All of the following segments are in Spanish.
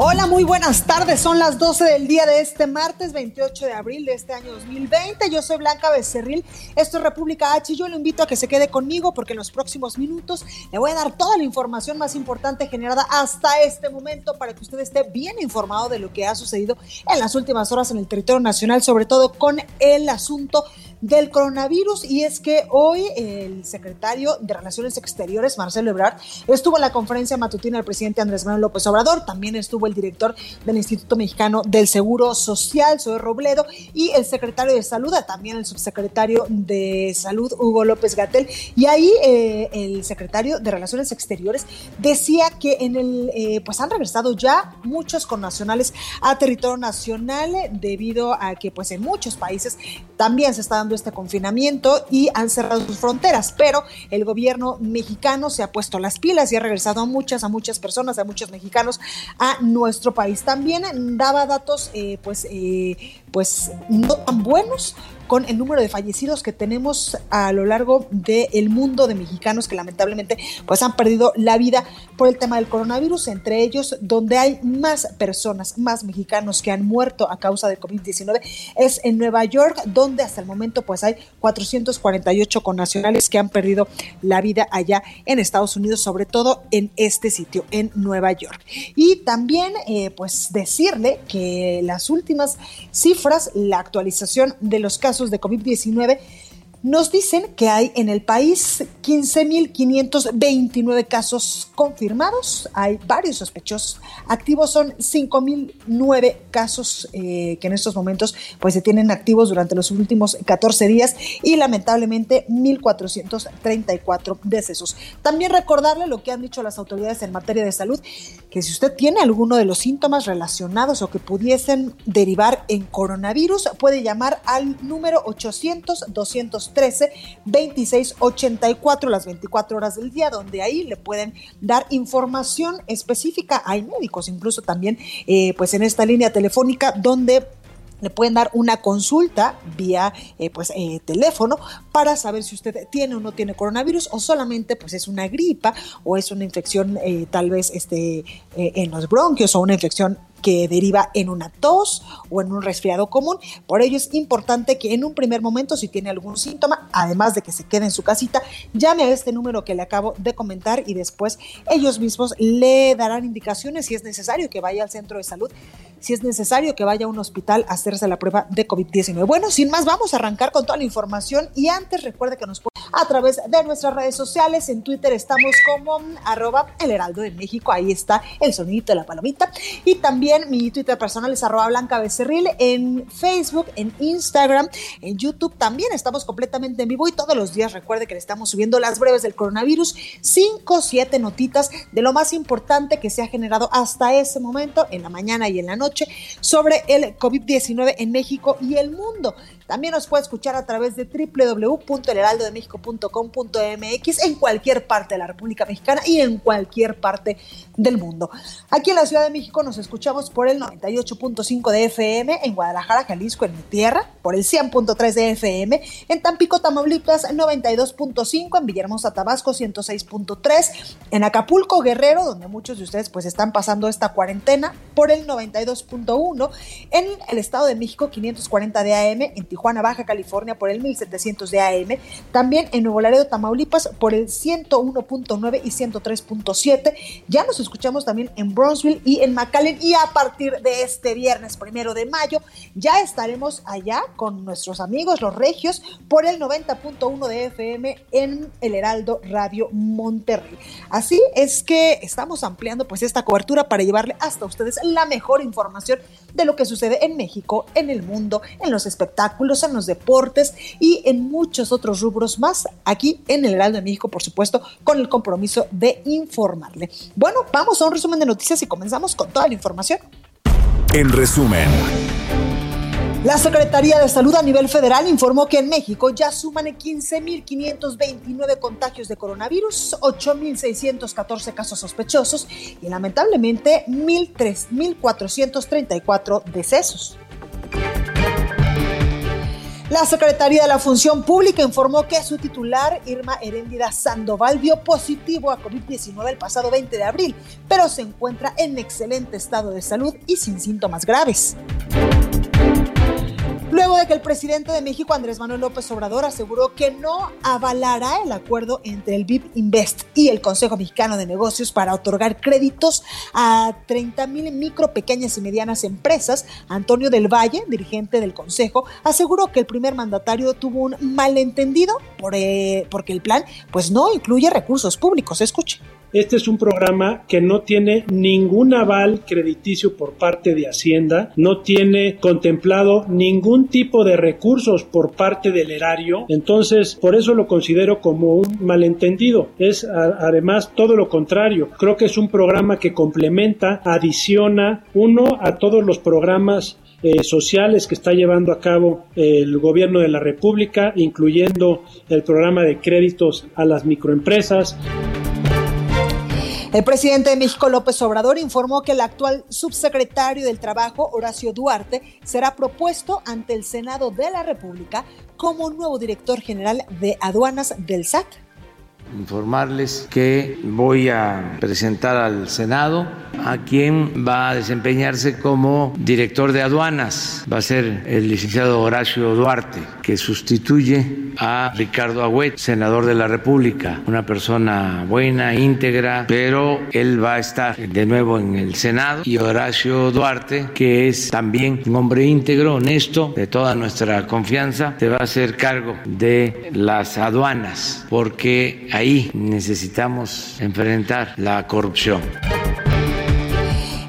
Hola, muy buenas tardes. Son las 12 del día de este martes 28 de abril de este año 2020. Yo soy Blanca Becerril. Esto es República H y yo lo invito a que se quede conmigo porque en los próximos minutos le voy a dar toda la información más importante generada hasta este momento para que usted esté bien informado de lo que ha sucedido en las últimas horas en el territorio nacional, sobre todo con el asunto del coronavirus y es que hoy el secretario de Relaciones Exteriores, Marcelo Ebrard, estuvo en la conferencia matutina del presidente Andrés Manuel López Obrador, también estuvo el director del Instituto Mexicano del Seguro Social, Zoe Robledo, y el secretario de Salud, también el subsecretario de Salud, Hugo López Gatel, y ahí eh, el secretario de Relaciones Exteriores decía que en el, eh, pues han regresado ya muchos connacionales a territorio nacional debido a que pues en muchos países también se está dando este confinamiento y han cerrado sus fronteras, pero el gobierno mexicano se ha puesto las pilas y ha regresado a muchas, a muchas personas, a muchos mexicanos a nuestro país. También daba datos, eh, pues, eh, pues no tan buenos con el número de fallecidos que tenemos a lo largo del mundo de mexicanos que lamentablemente pues han perdido la vida por el tema del coronavirus, entre ellos donde hay más personas, más mexicanos que han muerto a causa de COVID-19 es en Nueva York, donde hasta el momento pues hay 448 connacionales que han perdido la vida allá en Estados Unidos, sobre todo en este sitio, en Nueva York. Y también eh, pues decirle que las últimas cifras, la actualización de los casos de COVID-19 nos dicen que hay en el país 15.529 casos confirmados, hay varios sospechosos, activos son 5.009 casos eh, que en estos momentos pues se tienen activos durante los últimos 14 días y lamentablemente 1.434 decesos. También recordarle lo que han dicho las autoridades en materia de salud, que si usted tiene alguno de los síntomas relacionados o que pudiesen derivar en coronavirus, puede llamar al número 800 200 13 26 84 las 24 horas del día, donde ahí le pueden dar información específica. Hay médicos incluso también, eh, pues en esta línea telefónica, donde le pueden dar una consulta vía eh, pues, eh, teléfono para saber si usted tiene o no tiene coronavirus o solamente pues, es una gripa o es una infección tal vez este, en los bronquios o una infección que deriva en una tos o en un resfriado común. Por ello es importante que en un primer momento, si tiene algún síntoma, además de que se quede en su casita, llame a este número que le acabo de comentar y después ellos mismos le darán indicaciones si es necesario que vaya al centro de salud, si es necesario que vaya a un hospital a hacerse la prueba de COVID-19. Bueno, sin más, vamos a arrancar con toda la información y antes recuerde que nos puede a través de nuestras redes sociales. En Twitter estamos como arroba el heraldo de México, ahí está el sonidito de la palomita. Y también mi Twitter personal es arroba blanca becerril. En Facebook, en Instagram, en YouTube también estamos completamente en vivo y todos los días recuerde que le estamos subiendo las breves del coronavirus, 5, 7 notitas de lo más importante que se ha generado hasta ese momento en la mañana y en la noche sobre el COVID-19 en México y el mundo. También nos puede escuchar a través de www.elheraldodemexico.com.mx en cualquier parte de la República Mexicana y en cualquier parte del mundo. Aquí en la Ciudad de México nos escuchamos por el 98.5 de FM, en Guadalajara, Jalisco, en mi tierra, por el 100.3 de FM, en Tampico, Tamaulipas, 92.5, en Villahermosa, Tabasco, 106.3, en Acapulco, Guerrero, donde muchos de ustedes pues están pasando esta cuarentena, por el 92.1, en el Estado de México, 540 de AM, en Tijuana, Tijuana, Baja California por el 1700 de AM, también en Nuevo Laredo, Tamaulipas por el 101.9 y 103.7. Ya nos escuchamos también en Bronzeville y en McAllen y a partir de este viernes primero de mayo ya estaremos allá con nuestros amigos los regios por el 90.1 de FM en el Heraldo Radio Monterrey. Así es que estamos ampliando pues esta cobertura para llevarle hasta ustedes la mejor información de lo que sucede en México, en el mundo, en los espectáculos, en los deportes y en muchos otros rubros más aquí en el Heraldo de México, por supuesto, con el compromiso de informarle. Bueno, vamos a un resumen de noticias y comenzamos con toda la información. En resumen. La Secretaría de Salud a nivel federal informó que en México ya suman 15.529 contagios de coronavirus, 8.614 casos sospechosos y lamentablemente 1.434 decesos. La Secretaría de la Función Pública informó que su titular, Irma Heréndida Sandoval, dio positivo a COVID-19 el pasado 20 de abril, pero se encuentra en excelente estado de salud y sin síntomas graves. Luego de que el presidente de México, Andrés Manuel López Obrador, aseguró que no avalará el acuerdo entre el BIP Invest y el Consejo Mexicano de Negocios para otorgar créditos a 30 mil micro, pequeñas y medianas empresas, Antonio del Valle, dirigente del Consejo, aseguró que el primer mandatario tuvo un malentendido por, eh, porque el plan pues no incluye recursos públicos. Escuche. Este es un programa que no tiene ningún aval crediticio por parte de Hacienda, no tiene contemplado ningún tipo de recursos por parte del erario, entonces por eso lo considero como un malentendido. Es además todo lo contrario. Creo que es un programa que complementa, adiciona uno a todos los programas eh, sociales que está llevando a cabo el gobierno de la República, incluyendo el programa de créditos a las microempresas. El presidente de México, López Obrador, informó que el actual subsecretario del Trabajo, Horacio Duarte, será propuesto ante el Senado de la República como nuevo director general de aduanas del SAT informarles que voy a presentar al Senado a quien va a desempeñarse como director de aduanas. Va a ser el licenciado Horacio Duarte, que sustituye a Ricardo Agüet, senador de la República, una persona buena, íntegra, pero él va a estar de nuevo en el Senado. Y Horacio Duarte, que es también un hombre íntegro, honesto, de toda nuestra confianza, te va a hacer cargo de las aduanas, porque ahí necesitamos enfrentar la corrupción.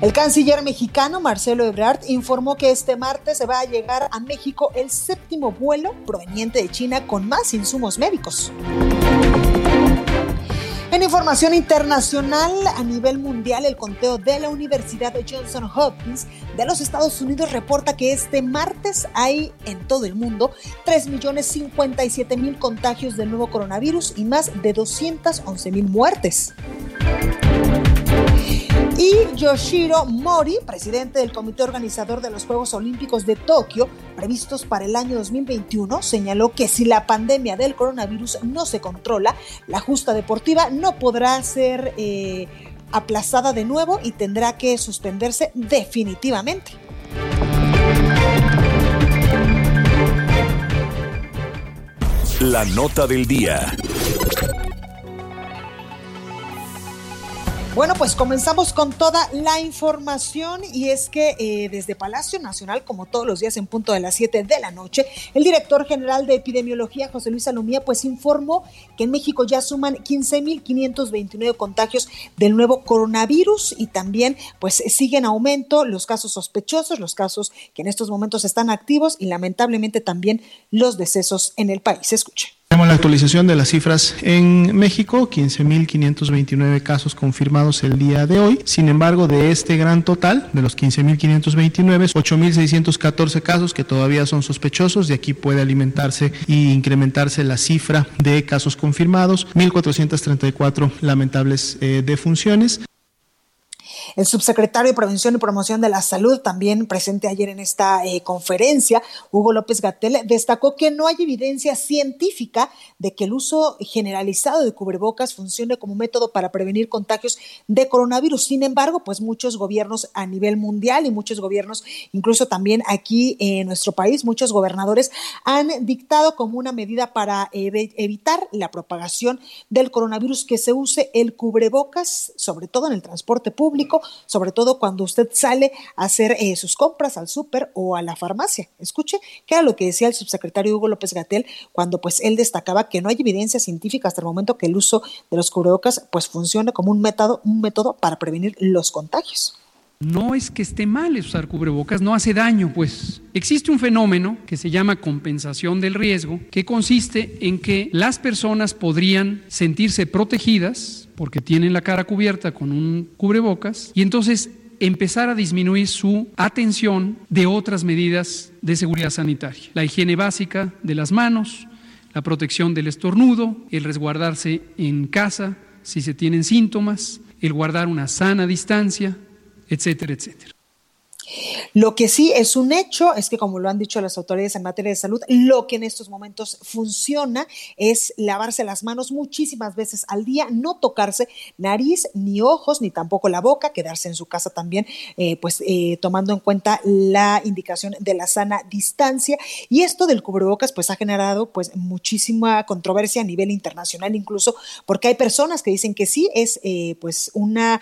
El canciller mexicano Marcelo Ebrard informó que este martes se va a llegar a México el séptimo vuelo proveniente de China con más insumos médicos. En información internacional, a nivel mundial, el conteo de la Universidad de Johnson Hopkins de los Estados Unidos reporta que este martes hay en todo el mundo 3.057.000 contagios del nuevo coronavirus y más de 211.000 muertes. Y Yoshiro Mori, presidente del comité organizador de los Juegos Olímpicos de Tokio, previstos para el año 2021, señaló que si la pandemia del coronavirus no se controla, la justa deportiva no podrá ser eh, aplazada de nuevo y tendrá que suspenderse definitivamente. La nota del día. Bueno, pues comenzamos con toda la información y es que eh, desde Palacio Nacional, como todos los días en punto de las 7 de la noche, el director general de epidemiología, José Luis Salomía, pues informó que en México ya suman 15.529 contagios del nuevo coronavirus y también pues siguen aumento los casos sospechosos, los casos que en estos momentos están activos y lamentablemente también los decesos en el país. Escuche. Tenemos la actualización de las cifras en México, 15.529 casos confirmados el día de hoy. Sin embargo, de este gran total, de los 15.529, 8.614 casos que todavía son sospechosos. De aquí puede alimentarse y incrementarse la cifra de casos confirmados. 1.434 lamentables eh, defunciones. El subsecretario de Prevención y Promoción de la Salud, también presente ayer en esta eh, conferencia, Hugo López Gatel, destacó que no hay evidencia científica de que el uso generalizado de cubrebocas funcione como método para prevenir contagios de coronavirus. Sin embargo, pues muchos gobiernos a nivel mundial y muchos gobiernos, incluso también aquí en nuestro país, muchos gobernadores han dictado como una medida para evitar la propagación del coronavirus que se use el cubrebocas, sobre todo en el transporte público, sobre todo cuando usted sale a hacer eh, sus compras al súper o a la farmacia. Escuche, que era lo que decía el subsecretario Hugo López Gatel cuando pues él destacaba que no hay evidencia científica hasta el momento que el uso de los cubrebocas pues funcione como un método, un método para prevenir los contagios. No es que esté mal usar cubrebocas, no hace daño, pues existe un fenómeno que se llama compensación del riesgo, que consiste en que las personas podrían sentirse protegidas porque tienen la cara cubierta con un cubrebocas y entonces empezar a disminuir su atención de otras medidas de seguridad sanitaria. La higiene básica de las manos, la protección del estornudo, el resguardarse en casa si se tienen síntomas, el guardar una sana distancia, etcétera, etcétera. Lo que sí es un hecho es que, como lo han dicho las autoridades en materia de salud, lo que en estos momentos funciona es lavarse las manos muchísimas veces al día, no tocarse nariz, ni ojos, ni tampoco la boca, quedarse en su casa también, eh, pues eh, tomando en cuenta la indicación de la sana distancia. Y esto del cubrebocas, pues ha generado pues muchísima controversia a nivel internacional, incluso porque hay personas que dicen que sí es eh, pues una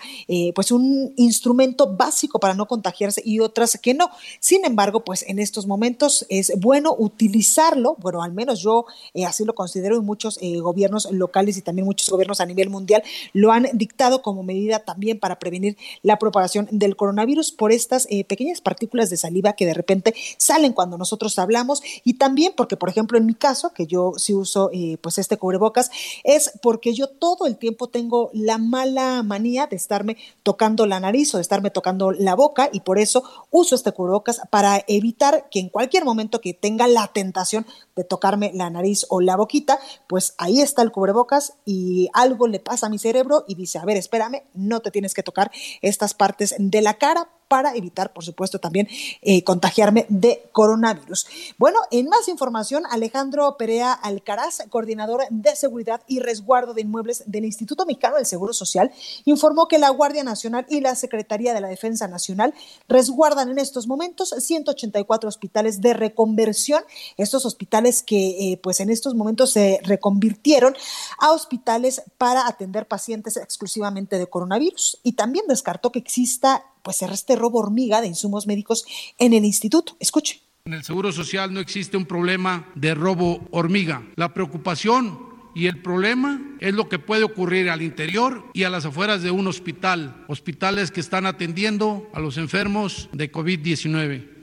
pues un instrumento básico para no contagiarse y otras que no. Sin embargo, pues en estos momentos es bueno utilizarlo, bueno, al menos yo eh, así lo considero y muchos eh, gobiernos locales y también muchos gobiernos a nivel mundial lo han dictado como medida también para prevenir la propagación del coronavirus por estas eh, pequeñas partículas de saliva que de repente salen cuando nosotros hablamos y también porque, por ejemplo, en mi caso, que yo sí uso pues este cubrebocas, es porque yo todo el tiempo tengo la mala manía de estarme tocando la nariz o de estarme tocando la boca y por eso uso este cubrebocas para evitar que en cualquier momento que tenga la tentación de tocarme la nariz o la boquita, pues ahí está el cubrebocas y algo le pasa a mi cerebro y dice, a ver, espérame, no te tienes que tocar estas partes de la cara para evitar, por supuesto, también eh, contagiarme de coronavirus. Bueno, en más información, Alejandro Perea Alcaraz, coordinador de seguridad y resguardo de inmuebles del Instituto Mexicano del Seguro Social, informó que la Guardia Nacional y la Secretaría de la Defensa Nacional resguardan en estos momentos 184 hospitales de reconversión, estos hospitales que eh, pues en estos momentos se reconvirtieron a hospitales para atender pacientes exclusivamente de coronavirus y también descartó que exista pues este robo hormiga de insumos médicos en el instituto. Escuche. En el Seguro Social no existe un problema de robo hormiga. La preocupación y el problema es lo que puede ocurrir al interior y a las afueras de un hospital, hospitales que están atendiendo a los enfermos de COVID-19.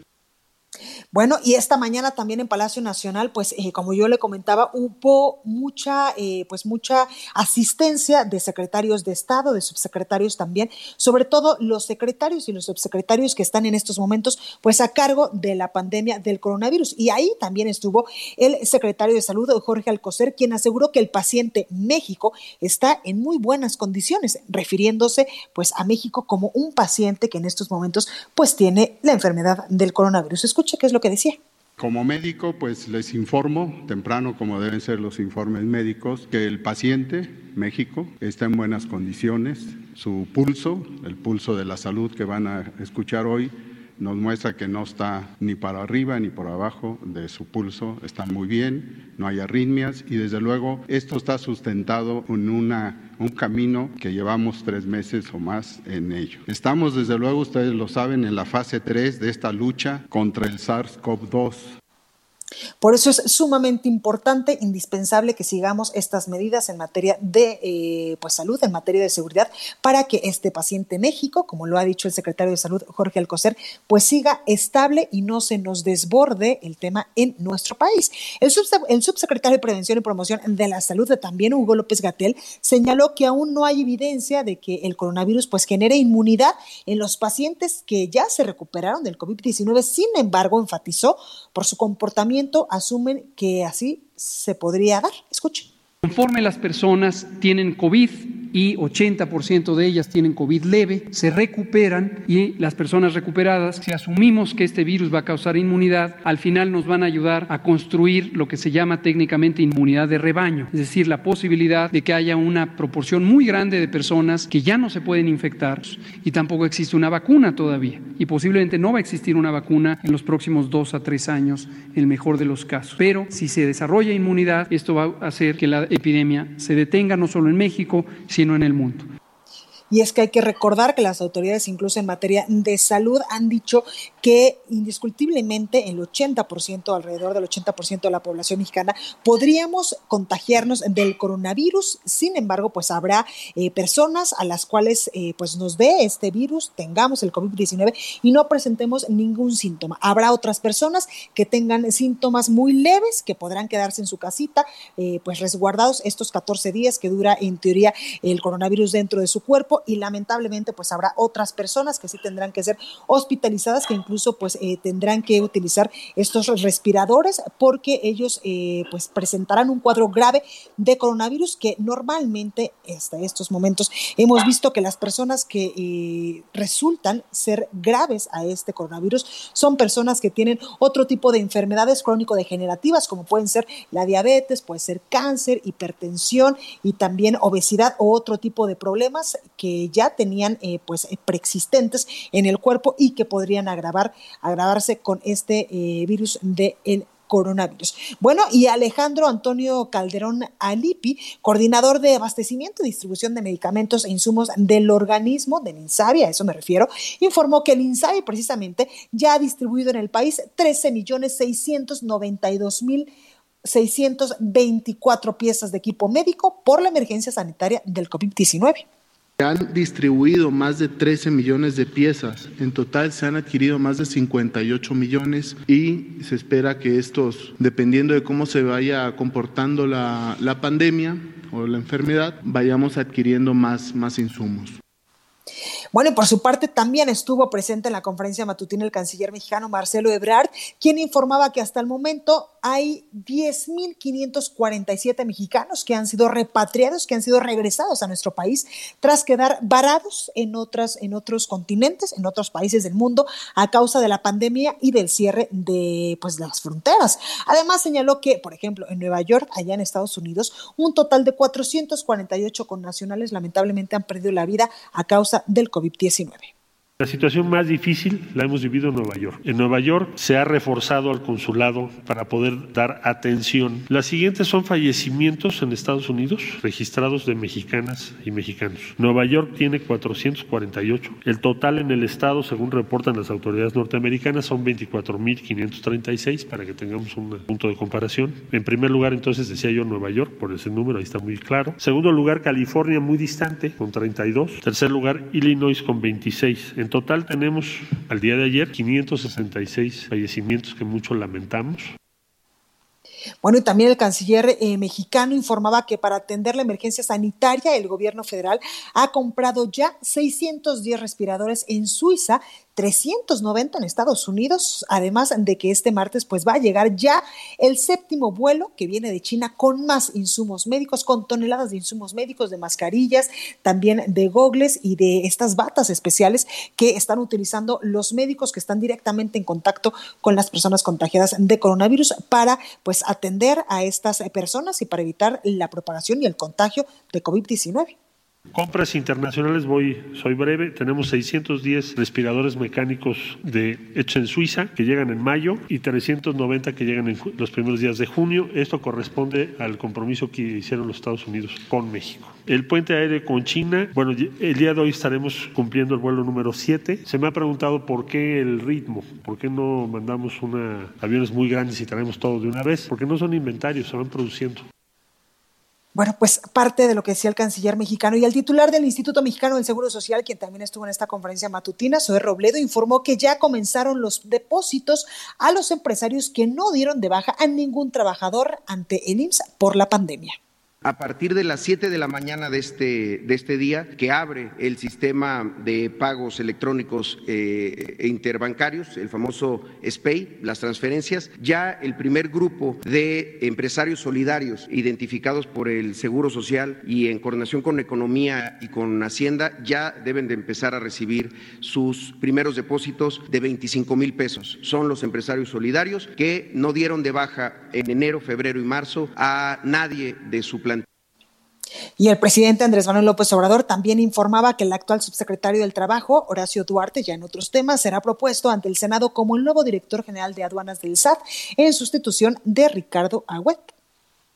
Bueno, y esta mañana también en Palacio Nacional, pues eh, como yo le comentaba, hubo mucha, eh, pues mucha asistencia de secretarios de Estado, de subsecretarios también, sobre todo los secretarios y los subsecretarios que están en estos momentos, pues a cargo de la pandemia del coronavirus. Y ahí también estuvo el secretario de Salud, Jorge Alcocer, quien aseguró que el paciente México está en muy buenas condiciones, refiriéndose pues a México como un paciente que en estos momentos pues tiene la enfermedad del coronavirus. Escuche qué es lo que decía. Como médico, pues les informo temprano, como deben ser los informes médicos, que el paciente, México, está en buenas condiciones. Su pulso, el pulso de la salud que van a escuchar hoy, nos muestra que no está ni para arriba ni por abajo de su pulso, está muy bien, no hay arritmias y desde luego esto está sustentado en una, un camino que llevamos tres meses o más en ello. Estamos desde luego, ustedes lo saben, en la fase 3 de esta lucha contra el SARS-CoV-2. Por eso es sumamente importante, indispensable que sigamos estas medidas en materia de eh, pues, salud, en materia de seguridad, para que este paciente México, como lo ha dicho el secretario de Salud Jorge Alcocer, pues siga estable y no se nos desborde el tema en nuestro país. El, el subsecretario de Prevención y Promoción de la Salud, también Hugo López Gatel, señaló que aún no hay evidencia de que el coronavirus pues genere inmunidad en los pacientes que ya se recuperaron del COVID-19. Sin embargo, enfatizó por su comportamiento asumen que así se podría dar. Escuchen. Conforme las personas tienen COVID y 80% de ellas tienen COVID leve, se recuperan y las personas recuperadas, si asumimos que este virus va a causar inmunidad, al final nos van a ayudar a construir lo que se llama técnicamente inmunidad de rebaño, es decir, la posibilidad de que haya una proporción muy grande de personas que ya no se pueden infectar y tampoco existe una vacuna todavía y posiblemente no va a existir una vacuna en los próximos dos a tres años, en el mejor de los casos. Pero si se desarrolla inmunidad, esto va a hacer que la epidemia se detenga no solo en México, sino en el mundo. Y es que hay que recordar que las autoridades, incluso en materia de salud, han dicho que indiscutiblemente el 80%, alrededor del 80% de la población mexicana, podríamos contagiarnos del coronavirus. Sin embargo, pues habrá eh, personas a las cuales eh, pues nos dé este virus, tengamos el COVID-19 y no presentemos ningún síntoma. Habrá otras personas que tengan síntomas muy leves, que podrán quedarse en su casita, eh, pues resguardados estos 14 días que dura en teoría el coronavirus dentro de su cuerpo y lamentablemente pues habrá otras personas que sí tendrán que ser hospitalizadas, que incluso pues eh, tendrán que utilizar estos respiradores porque ellos eh, pues presentarán un cuadro grave de coronavirus que normalmente hasta estos momentos hemos visto que las personas que eh, resultan ser graves a este coronavirus son personas que tienen otro tipo de enfermedades crónico-degenerativas como pueden ser la diabetes, puede ser cáncer, hipertensión y también obesidad o otro tipo de problemas que ya tenían eh, pues eh, preexistentes en el cuerpo y que podrían agravar, agravarse con este eh, virus del coronavirus. Bueno, y Alejandro Antonio Calderón Alipi, coordinador de abastecimiento y distribución de medicamentos e insumos del organismo del INSABI, a eso me refiero, informó que el INSABI precisamente ya ha distribuido en el país 13 millones 692 mil 624 piezas de equipo médico por la emergencia sanitaria del COVID-19. Se han distribuido más de 13 millones de piezas. En total se han adquirido más de 58 millones y se espera que estos, dependiendo de cómo se vaya comportando la, la pandemia o la enfermedad, vayamos adquiriendo más, más insumos. Bueno, y por su parte también estuvo presente en la conferencia matutina el canciller mexicano Marcelo Ebrard, quien informaba que hasta el momento hay 10.547 mexicanos que han sido repatriados, que han sido regresados a nuestro país tras quedar varados en, otras, en otros continentes, en otros países del mundo, a causa de la pandemia y del cierre de pues, las fronteras. Además, señaló que, por ejemplo, en Nueva York, allá en Estados Unidos, un total de 448 connacionales lamentablemente han perdido la vida a causa del COVID. COVID-19. La situación más difícil la hemos vivido en Nueva York. En Nueva York se ha reforzado al consulado para poder dar atención. Las siguientes son fallecimientos en Estados Unidos registrados de mexicanas y mexicanos. Nueva York tiene 448. El total en el estado, según reportan las autoridades norteamericanas, son 24.536 para que tengamos un punto de comparación. En primer lugar, entonces decía yo Nueva York, por ese número, ahí está muy claro. Segundo lugar, California, muy distante, con 32. Tercer lugar, Illinois, con 26. En total tenemos al día de ayer 566 fallecimientos que mucho lamentamos. Bueno, y también el canciller eh, mexicano informaba que para atender la emergencia sanitaria, el gobierno federal ha comprado ya 610 respiradores en Suiza 390 en Estados Unidos, además de que este martes pues va a llegar ya el séptimo vuelo que viene de China con más insumos médicos, con toneladas de insumos médicos, de mascarillas, también de gogles y de estas batas especiales que están utilizando los médicos que están directamente en contacto con las personas contagiadas de coronavirus para pues atender a estas personas y para evitar la propagación y el contagio de COVID-19. Compras internacionales, voy, soy breve. Tenemos 610 respiradores mecánicos hechos en Suiza que llegan en mayo y 390 que llegan en los primeros días de junio. Esto corresponde al compromiso que hicieron los Estados Unidos con México. El puente aéreo con China, bueno, el día de hoy estaremos cumpliendo el vuelo número 7. Se me ha preguntado por qué el ritmo, por qué no mandamos una, aviones muy grandes y traemos todo de una vez, porque no son inventarios, se van produciendo. Bueno, pues parte de lo que decía el canciller mexicano y el titular del Instituto Mexicano del Seguro Social, quien también estuvo en esta conferencia matutina, Zoe Robledo, informó que ya comenzaron los depósitos a los empresarios que no dieron de baja a ningún trabajador ante el IMSS por la pandemia. A partir de las 7 de la mañana de este, de este día, que abre el sistema de pagos electrónicos eh, e interbancarios, el famoso SPAY, las transferencias, ya el primer grupo de empresarios solidarios identificados por el Seguro Social y en coordinación con Economía y con Hacienda ya deben de empezar a recibir sus primeros depósitos de 25 mil pesos. Son los empresarios solidarios que no dieron de baja en enero, febrero y marzo a nadie de su plantilla y el presidente Andrés Manuel López Obrador también informaba que el actual subsecretario del Trabajo, Horacio Duarte, ya en otros temas, será propuesto ante el Senado como el nuevo director general de aduanas del SAT en sustitución de Ricardo Agüet.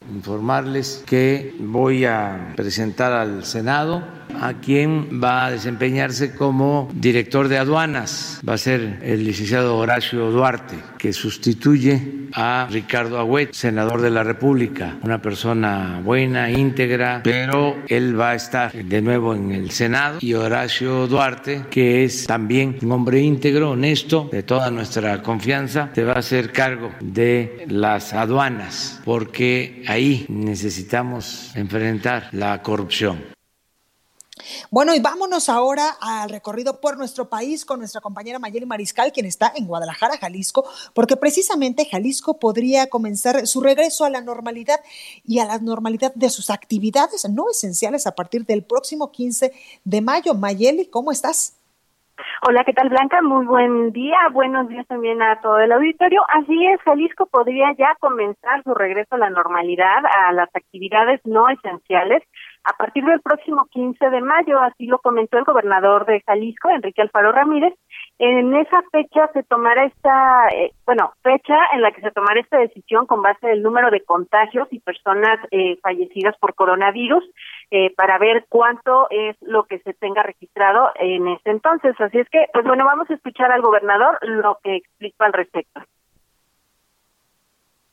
Informarles que voy a presentar al Senado a quien va a desempeñarse como director de aduanas. Va a ser el licenciado Horacio Duarte, que sustituye a Ricardo Agüet, senador de la República, una persona buena, íntegra, pero él va a estar de nuevo en el Senado. Y Horacio Duarte, que es también un hombre íntegro, honesto, de toda nuestra confianza, se va a hacer cargo de las aduanas, porque ahí necesitamos enfrentar la corrupción. Bueno, y vámonos ahora al recorrido por nuestro país con nuestra compañera Mayeli Mariscal, quien está en Guadalajara, Jalisco, porque precisamente Jalisco podría comenzar su regreso a la normalidad y a la normalidad de sus actividades no esenciales a partir del próximo 15 de mayo. Mayeli, ¿cómo estás? Hola, ¿qué tal Blanca? Muy buen día, buenos días también a todo el auditorio. Así es, Jalisco podría ya comenzar su regreso a la normalidad, a las actividades no esenciales a partir del próximo 15 de mayo, así lo comentó el gobernador de Jalisco, Enrique Alfaro Ramírez. En esa fecha se tomará esta, eh, bueno, fecha en la que se tomará esta decisión con base del número de contagios y personas eh, fallecidas por coronavirus eh, para ver cuánto es lo que se tenga registrado en ese entonces. Así es que, pues bueno, vamos a escuchar al gobernador lo que explica al respecto.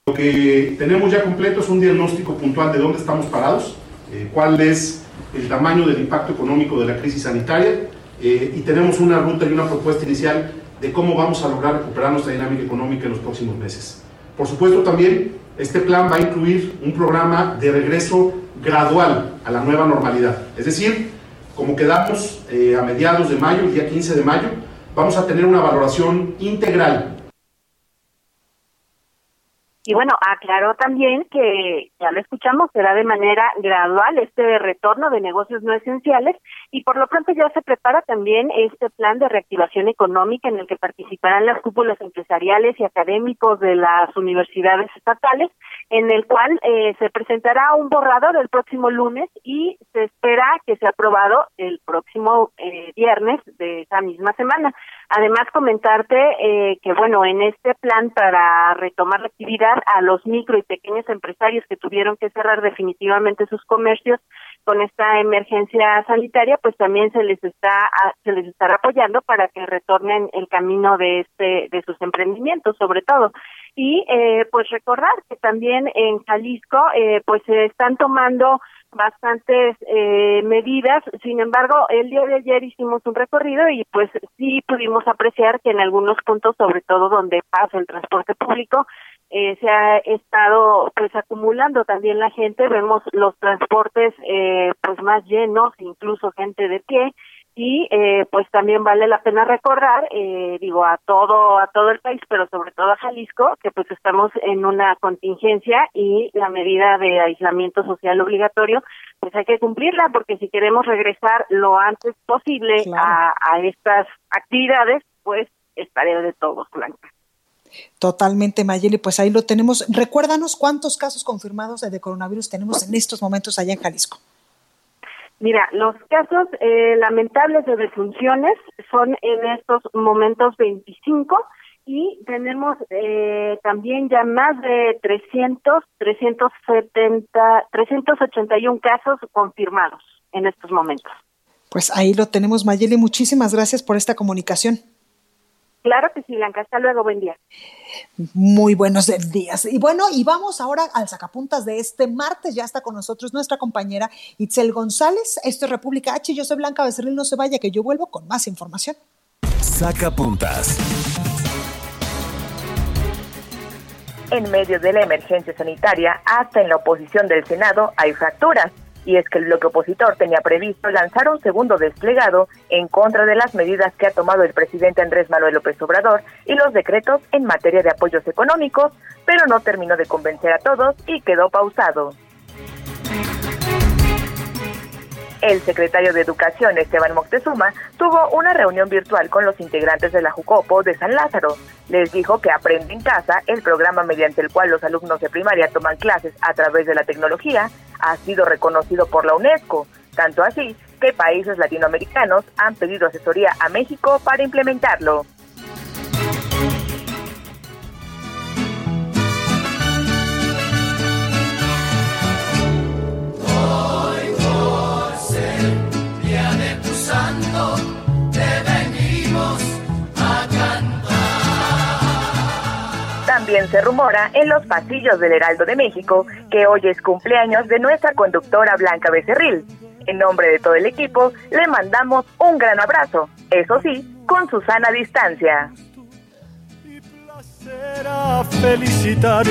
Lo que tenemos ya completo es un diagnóstico puntual de dónde estamos parados eh, cuál es el tamaño del impacto económico de la crisis sanitaria eh, y tenemos una ruta y una propuesta inicial de cómo vamos a lograr recuperar nuestra dinámica económica en los próximos meses. Por supuesto también este plan va a incluir un programa de regreso gradual a la nueva normalidad. Es decir, como quedamos eh, a mediados de mayo, el día 15 de mayo, vamos a tener una valoración integral y bueno, aclaró también que, ya lo escuchamos, será de manera gradual este retorno de negocios no esenciales y por lo pronto ya se prepara también este plan de reactivación económica en el que participarán las cúpulas empresariales y académicos de las universidades estatales, en el cual eh, se presentará un borrador el próximo lunes y se espera que sea aprobado el próximo eh, viernes de esa misma semana. Además, comentarte eh, que, bueno, en este plan para retomar la actividad a los micro y pequeños empresarios que tuvieron que cerrar definitivamente sus comercios con esta emergencia sanitaria, pues también se les está se les estará apoyando para que retornen el camino de este de sus emprendimientos, sobre todo. Y eh, pues recordar que también en Jalisco, eh, pues se están tomando bastantes eh, medidas. Sin embargo, el día de ayer hicimos un recorrido y pues sí pudimos apreciar que en algunos puntos, sobre todo donde pasa el transporte público, eh, se ha estado pues acumulando. También la gente. Vemos los transportes eh, pues más llenos, incluso gente de pie. Y eh, pues también vale la pena recordar eh, digo a todo a todo el país pero sobre todo a Jalisco que pues estamos en una contingencia y la medida de aislamiento social obligatorio pues hay que cumplirla porque si queremos regresar lo antes posible a, a estas actividades pues es tarea de todos Blanca Totalmente, Mayeli, pues ahí lo tenemos. Recuérdanos cuántos casos confirmados de coronavirus tenemos en estos momentos allá en Jalisco. Mira, los casos eh, lamentables de defunciones son en estos momentos 25 y tenemos eh, también ya más de 300, 370, 381 casos confirmados en estos momentos. Pues ahí lo tenemos, Mayeli. Muchísimas gracias por esta comunicación. Claro que sí, Blanca. Hasta luego. Buen día. Muy buenos días. Y bueno, y vamos ahora al sacapuntas de este martes. Ya está con nosotros nuestra compañera Itzel González. Esto es República H. Yo soy Blanca Becerril. No se vaya, que yo vuelvo con más información. Sacapuntas. En medio de la emergencia sanitaria, hasta en la oposición del Senado hay fracturas y es que el bloque opositor tenía previsto lanzar un segundo desplegado en contra de las medidas que ha tomado el presidente Andrés Manuel López Obrador y los decretos en materia de apoyos económicos, pero no terminó de convencer a todos y quedó pausado. El secretario de Educación, Esteban Moctezuma, tuvo una reunión virtual con los integrantes de la Jucopo de San Lázaro. Les dijo que Aprende en Casa, el programa mediante el cual los alumnos de primaria toman clases a través de la tecnología, ha sido reconocido por la UNESCO, tanto así que países latinoamericanos han pedido asesoría a México para implementarlo. También se rumora en los pasillos del Heraldo de México que hoy es cumpleaños de nuestra conductora Blanca Becerril. En nombre de todo el equipo, le mandamos un gran abrazo, eso sí, con su sana distancia. felicitarte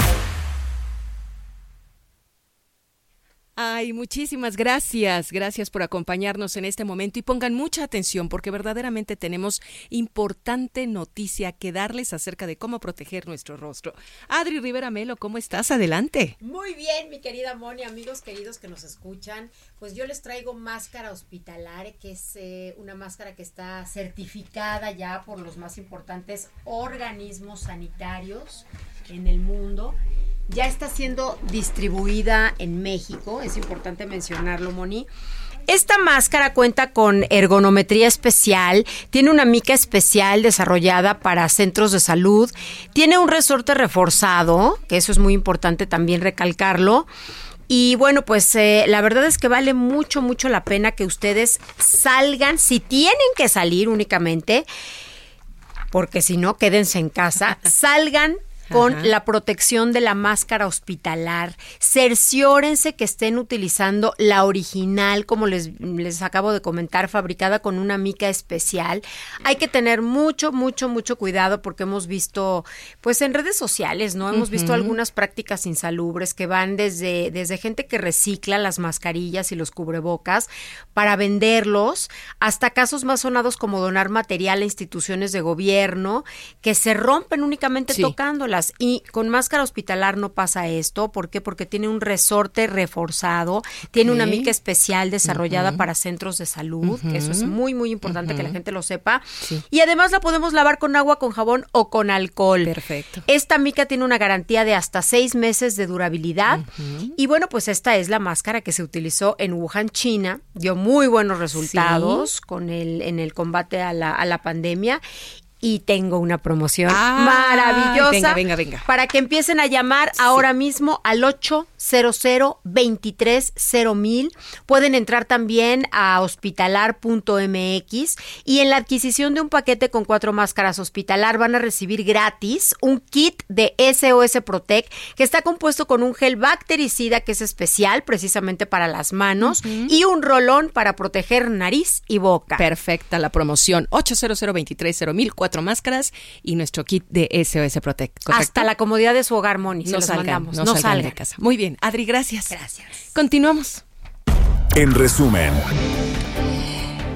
Ay, muchísimas gracias. Gracias por acompañarnos en este momento y pongan mucha atención porque verdaderamente tenemos importante noticia que darles acerca de cómo proteger nuestro rostro. Adri Rivera Melo, ¿cómo estás? Adelante. Muy bien, mi querida Moni, amigos queridos que nos escuchan. Pues yo les traigo máscara hospitalaria, que es eh, una máscara que está certificada ya por los más importantes organismos sanitarios en el mundo ya está siendo distribuida en México, es importante mencionarlo, Moni. Esta máscara cuenta con ergonometría especial, tiene una mica especial desarrollada para centros de salud, tiene un resorte reforzado, que eso es muy importante también recalcarlo. Y bueno, pues eh, la verdad es que vale mucho, mucho la pena que ustedes salgan, si tienen que salir únicamente, porque si no, quédense en casa, salgan con la protección de la máscara hospitalar. Cerciórense que estén utilizando la original, como les, les acabo de comentar, fabricada con una mica especial. Hay que tener mucho, mucho, mucho cuidado porque hemos visto, pues en redes sociales, ¿no? Hemos visto algunas prácticas insalubres que van desde, desde gente que recicla las mascarillas y los cubrebocas para venderlos, hasta casos más sonados como donar material a instituciones de gobierno que se rompen únicamente tocándolas y con máscara hospitalar no pasa esto. ¿Por qué? Porque tiene un resorte reforzado, tiene una mica especial desarrollada para centros de salud, eso es muy, muy importante que la gente lo sepa. Y además la podemos lavar con agua, con jabón o con alcohol. Perfecto. Esta mica tiene una garantía de hasta seis meses de durabilidad. Y bueno, pues esta es la máscara que se utilizó en Wuhan, China. Dio muy buenos resultados con el, en el combate a la, a la pandemia y tengo una promoción ah, maravillosa. Venga, venga, venga. Para que empiecen a llamar ahora mismo al 800 mil Pueden entrar también a hospitalar.mx y en la adquisición de un paquete con cuatro máscaras hospitalar van a recibir gratis un kit de SOS Protect que está compuesto con un gel bactericida que es especial precisamente para las manos y un rolón para proteger nariz y boca. Perfecta la promoción. 800 mil cuatro máscaras y nuestro kit de SOS Protect. Hasta la comodidad de su hogar, Moni. No salgamos, no, salgan de casa. Muy bien. Adri, gracias. Gracias. Continuamos. En resumen.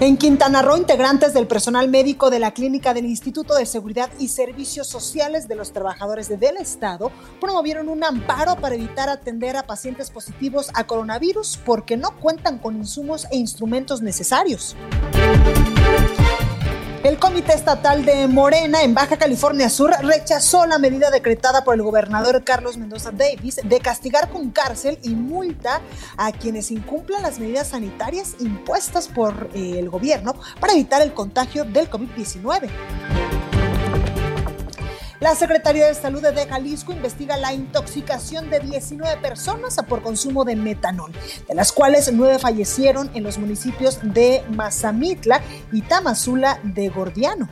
En Quintana Roo, integrantes del personal médico de la clínica del Instituto de Seguridad y Servicios Sociales de los Trabajadores del Estado promovieron un amparo para evitar atender a pacientes positivos a coronavirus porque no cuentan con insumos e instrumentos necesarios. El Comité Estatal de Morena en Baja California Sur rechazó la medida decretada por el gobernador Carlos Mendoza Davis de castigar con cárcel y multa a quienes incumplan las medidas sanitarias impuestas por eh, el gobierno para evitar el contagio del COVID-19. La Secretaría de Salud de Jalisco investiga la intoxicación de 19 personas por consumo de metanol, de las cuales nueve fallecieron en los municipios de Mazamitla y Tamazula de Gordiano.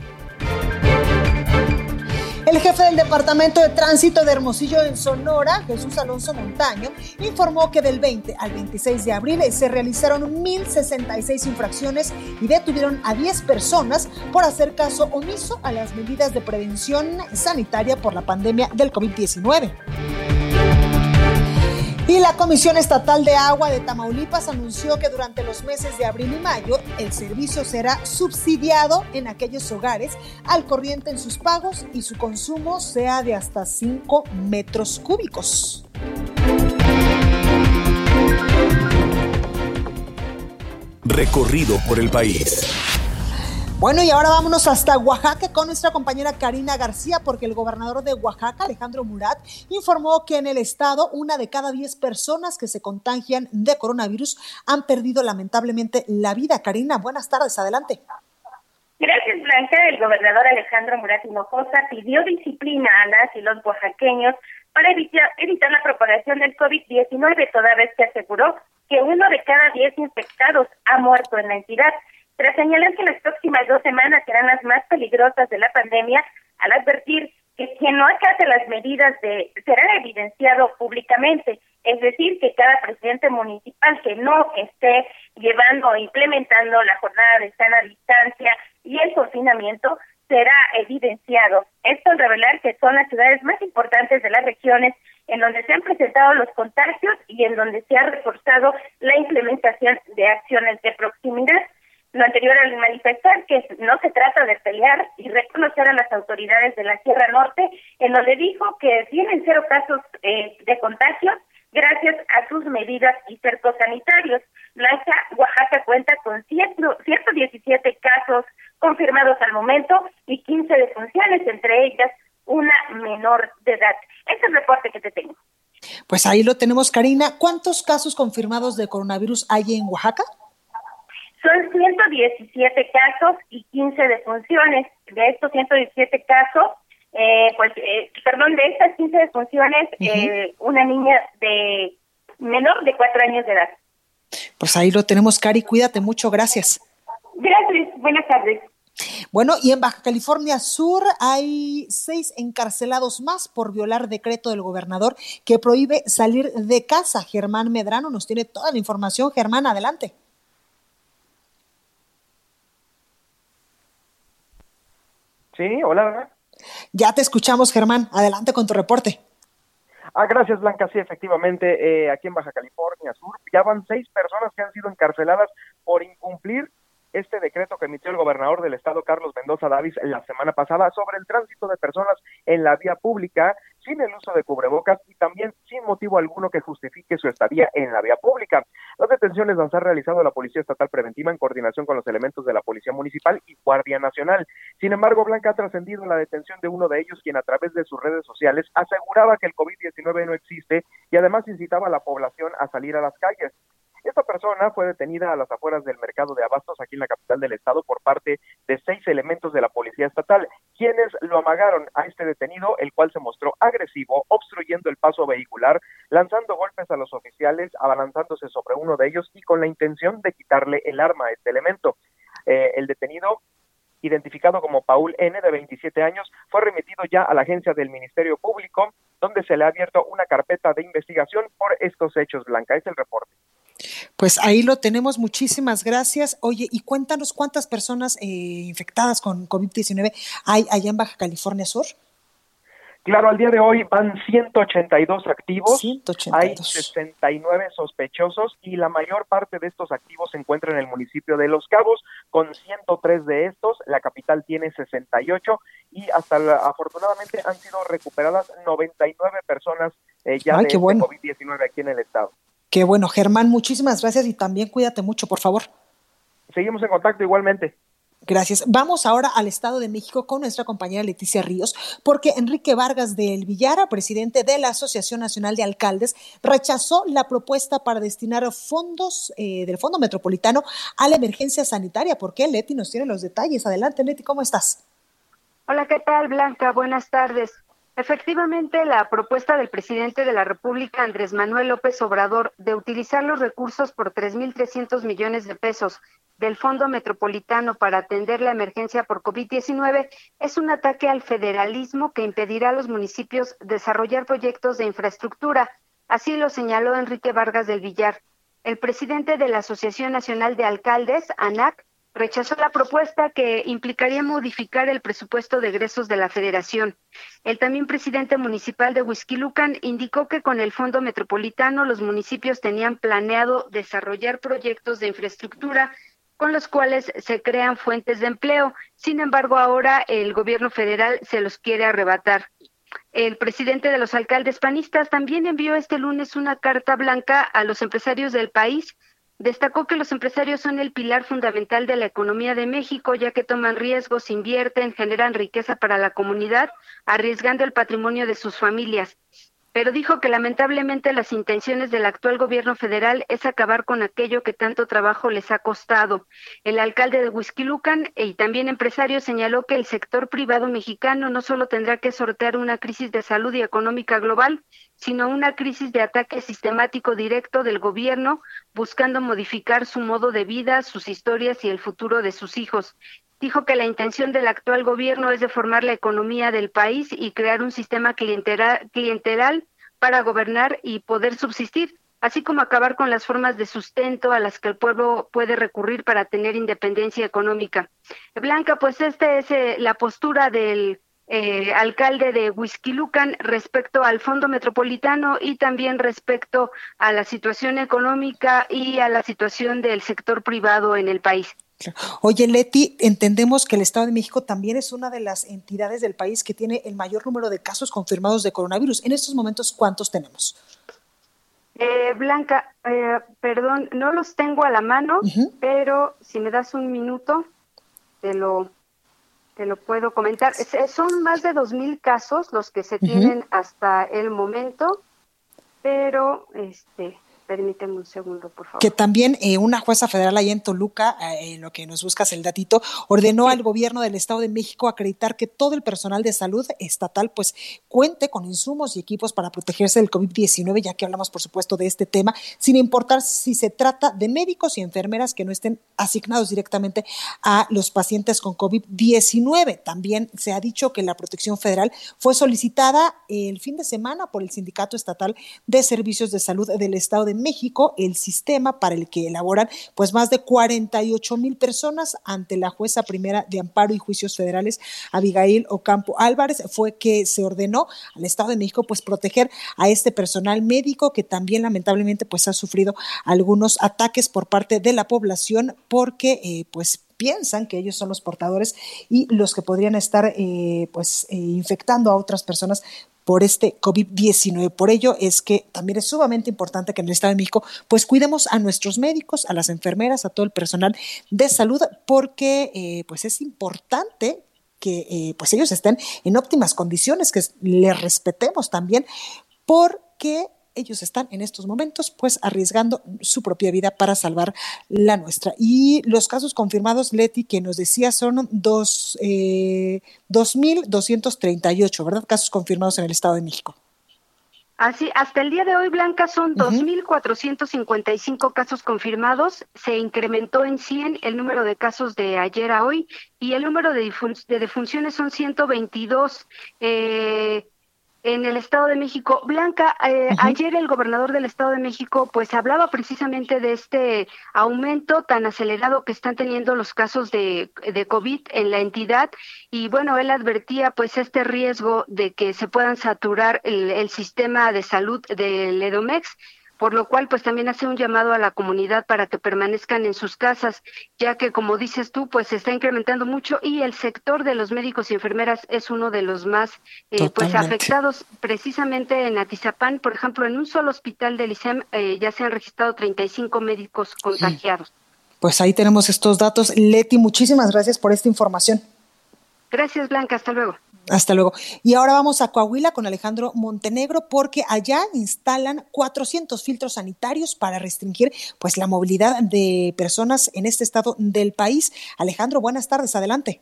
El jefe del Departamento de Tránsito de Hermosillo en Sonora, Jesús Alonso Montaño, informó que del 20 al 26 de abril se realizaron 1.066 infracciones y detuvieron a 10 personas por hacer caso omiso a las medidas de prevención sanitaria por la pandemia del COVID-19. Y la Comisión Estatal de Agua de Tamaulipas anunció que durante los meses de abril y mayo el servicio será subsidiado en aquellos hogares al corriente en sus pagos y su consumo sea de hasta 5 metros cúbicos. Recorrido por el país. Bueno, y ahora vámonos hasta Oaxaca con nuestra compañera Karina García, porque el gobernador de Oaxaca, Alejandro Murat, informó que en el estado una de cada diez personas que se contagian de coronavirus han perdido lamentablemente la vida. Karina, buenas tardes, adelante. Gracias, Blanca. El gobernador Alejandro Murat Hinojosa pidió disciplina a las y los oaxaqueños para evitar, evitar la propagación del COVID-19, toda vez que aseguró que uno de cada diez infectados ha muerto en la entidad. Tras señalar que las próximas dos semanas serán las más peligrosas de la pandemia, al advertir que quien no acate las medidas de será evidenciado públicamente, es decir, que cada presidente municipal que no esté llevando o implementando la jornada de sana distancia y el confinamiento será evidenciado. Esto al revelar que son las ciudades más importantes de las regiones en donde se han presentado los contagios y en donde se ha reforzado la implementación de acciones de proximidad. Lo anterior al manifestar que no se trata de pelear y reconocer a las autoridades de la Sierra Norte, en donde dijo que tienen cero casos eh, de contagio gracias a sus medidas y cercos sanitarios. Blanca, Oaxaca cuenta con 117 casos confirmados al momento y 15 defunciones, entre ellas una menor de edad. Ese es el reporte que te tengo. Pues ahí lo tenemos, Karina. ¿Cuántos casos confirmados de coronavirus hay en Oaxaca? Son 117 casos y 15 defunciones. De estos 117 casos, eh, pues, eh, perdón, de estas 15 defunciones, eh, una niña de menor de 4 años de edad. Pues ahí lo tenemos, Cari. Cuídate mucho. Gracias. Gracias. Buenas tardes. Bueno, y en Baja California Sur hay seis encarcelados más por violar decreto del gobernador que prohíbe salir de casa. Germán Medrano nos tiene toda la información. Germán, adelante. Sí, hola. Ya te escuchamos, Germán. Adelante con tu reporte. Ah, gracias, Blanca. Sí, efectivamente, eh, aquí en Baja California Sur ya van seis personas que han sido encarceladas por incumplir este decreto que emitió el gobernador del estado, Carlos Mendoza Davis, la semana pasada sobre el tránsito de personas en la vía pública sin el uso de cubrebocas y también sin motivo alguno que justifique su estadía en la vía pública. Las detenciones las ha realizado la Policía Estatal Preventiva en coordinación con los elementos de la Policía Municipal y Guardia Nacional. Sin embargo, Blanca ha trascendido la detención de uno de ellos, quien a través de sus redes sociales aseguraba que el COVID-19 no existe y además incitaba a la población a salir a las calles. Esta persona fue detenida a las afueras del mercado de abastos aquí en la capital del estado por parte de seis elementos de la policía estatal, quienes lo amagaron a este detenido, el cual se mostró agresivo, obstruyendo el paso vehicular, lanzando golpes a los oficiales, abalanzándose sobre uno de ellos y con la intención de quitarle el arma a este elemento. Eh, el detenido identificado como Paul N, de 27 años, fue remitido ya a la agencia del Ministerio Público, donde se le ha abierto una carpeta de investigación por estos hechos. Blanca, es el reporte. Pues ahí lo tenemos, muchísimas gracias. Oye, y cuéntanos cuántas personas eh, infectadas con COVID-19 hay allá en Baja California Sur. Claro, al día de hoy van 182 activos, hay 69 sospechosos y la mayor parte de estos activos se encuentra en el municipio de Los Cabos, con 103 de estos, la capital tiene 68 y hasta afortunadamente han sido recuperadas 99 personas eh, ya de este COVID-19 aquí en el estado. Qué bueno, Germán, muchísimas gracias y también cuídate mucho, por favor. Seguimos en contacto igualmente. Gracias. Vamos ahora al Estado de México con nuestra compañera Leticia Ríos, porque Enrique Vargas de El Villara, presidente de la Asociación Nacional de Alcaldes, rechazó la propuesta para destinar fondos eh, del Fondo Metropolitano a la emergencia sanitaria. ¿Por qué? Leti nos tiene los detalles. Adelante, Leti, ¿cómo estás? Hola, ¿qué tal, Blanca? Buenas tardes. Efectivamente, la propuesta del presidente de la República, Andrés Manuel López Obrador, de utilizar los recursos por 3.300 millones de pesos del Fondo Metropolitano para atender la emergencia por COVID-19 es un ataque al federalismo que impedirá a los municipios desarrollar proyectos de infraestructura. Así lo señaló Enrique Vargas del Villar. El presidente de la Asociación Nacional de Alcaldes, ANAC, rechazó la propuesta que implicaría modificar el presupuesto de egresos de la federación. El también presidente municipal de Huizquilucan indicó que con el Fondo Metropolitano los municipios tenían planeado desarrollar proyectos de infraestructura con los cuales se crean fuentes de empleo. Sin embargo, ahora el gobierno federal se los quiere arrebatar. El presidente de los alcaldes panistas también envió este lunes una carta blanca a los empresarios del país Destacó que los empresarios son el pilar fundamental de la economía de México, ya que toman riesgos, invierten, generan riqueza para la comunidad, arriesgando el patrimonio de sus familias pero dijo que lamentablemente las intenciones del actual gobierno federal es acabar con aquello que tanto trabajo les ha costado. El alcalde de Huizquilucan y también empresario señaló que el sector privado mexicano no solo tendrá que sortear una crisis de salud y económica global, sino una crisis de ataque sistemático directo del gobierno buscando modificar su modo de vida, sus historias y el futuro de sus hijos dijo que la intención del actual gobierno es deformar la economía del país y crear un sistema clienteral, para gobernar y poder subsistir, así como acabar con las formas de sustento a las que el pueblo puede recurrir para tener independencia económica. Blanca, pues esta es eh, la postura del eh, alcalde de Huizquilucan respecto al Fondo Metropolitano y también respecto a la situación económica y a la situación del sector privado en el país. Oye, Leti, entendemos que el Estado de México también es una de las entidades del país que tiene el mayor número de casos confirmados de coronavirus. En estos momentos, ¿cuántos tenemos? Eh, Blanca, eh, perdón, no los tengo a la mano, pero si me das un minuto, te lo, te lo puedo comentar. son más de 2.000 casos los que se tienen hasta el momento, pero este, Permíteme un segundo, por favor. Que también eh, una jueza federal allá en Toluca, eh, en lo que nos buscas el datito, ordenó al gobierno del Estado de México acreditar que todo el personal de salud estatal pues cuente con insumos y equipos para protegerse del COVID-19, ya que hablamos por supuesto de este tema, sin importar si se trata de médicos y enfermeras que no estén asignados directamente a los pacientes con COVID-19. También se ha dicho que la protección federal fue solicitada el fin de semana por el Sindicato Estatal de Servicios de Salud del Estado de México el sistema para el que elaboran pues más de 48 mil personas ante la jueza primera de amparo y juicios federales, Abigail Ocampo Álvarez, fue que se ordenó al Estado de México pues proteger a este personal médico que también lamentablemente pues ha sufrido algunos ataques por parte de la población porque eh, pues piensan que ellos son los portadores y los que podrían estar eh, pues eh, infectando a otras personas por este COVID-19. Por ello es que también es sumamente importante que en el Estado de México pues cuidemos a nuestros médicos, a las enfermeras, a todo el personal de salud, porque eh, pues es importante que pues ellos estén en óptimas condiciones, que les respetemos también, porque ellos están en estos momentos pues arriesgando su propia vida para salvar la nuestra. Y los casos confirmados, Leti, que nos decía son dos, eh, 2.238, ¿verdad? Casos confirmados en el Estado de México. Así, hasta el día de hoy, Blanca, son 2.455 casos confirmados. Se incrementó en 100 el número de casos de ayer a hoy y el número de, de defunciones son 122. Eh, en el Estado de México. Blanca, eh, ayer el gobernador del Estado de México pues hablaba precisamente de este aumento tan acelerado que están teniendo los casos de, de COVID en la entidad y bueno, él advertía pues este riesgo de que se puedan saturar el, el sistema de salud del EDOMEX por lo cual pues también hace un llamado a la comunidad para que permanezcan en sus casas, ya que como dices tú, pues se está incrementando mucho y el sector de los médicos y enfermeras es uno de los más eh, pues afectados. Precisamente en Atizapán, por ejemplo, en un solo hospital del ISEM eh, ya se han registrado 35 médicos contagiados. Pues ahí tenemos estos datos. Leti, muchísimas gracias por esta información. Gracias, Blanca. Hasta luego. Hasta luego. Y ahora vamos a Coahuila con Alejandro Montenegro porque allá instalan 400 filtros sanitarios para restringir pues la movilidad de personas en este estado del país. Alejandro, buenas tardes, adelante.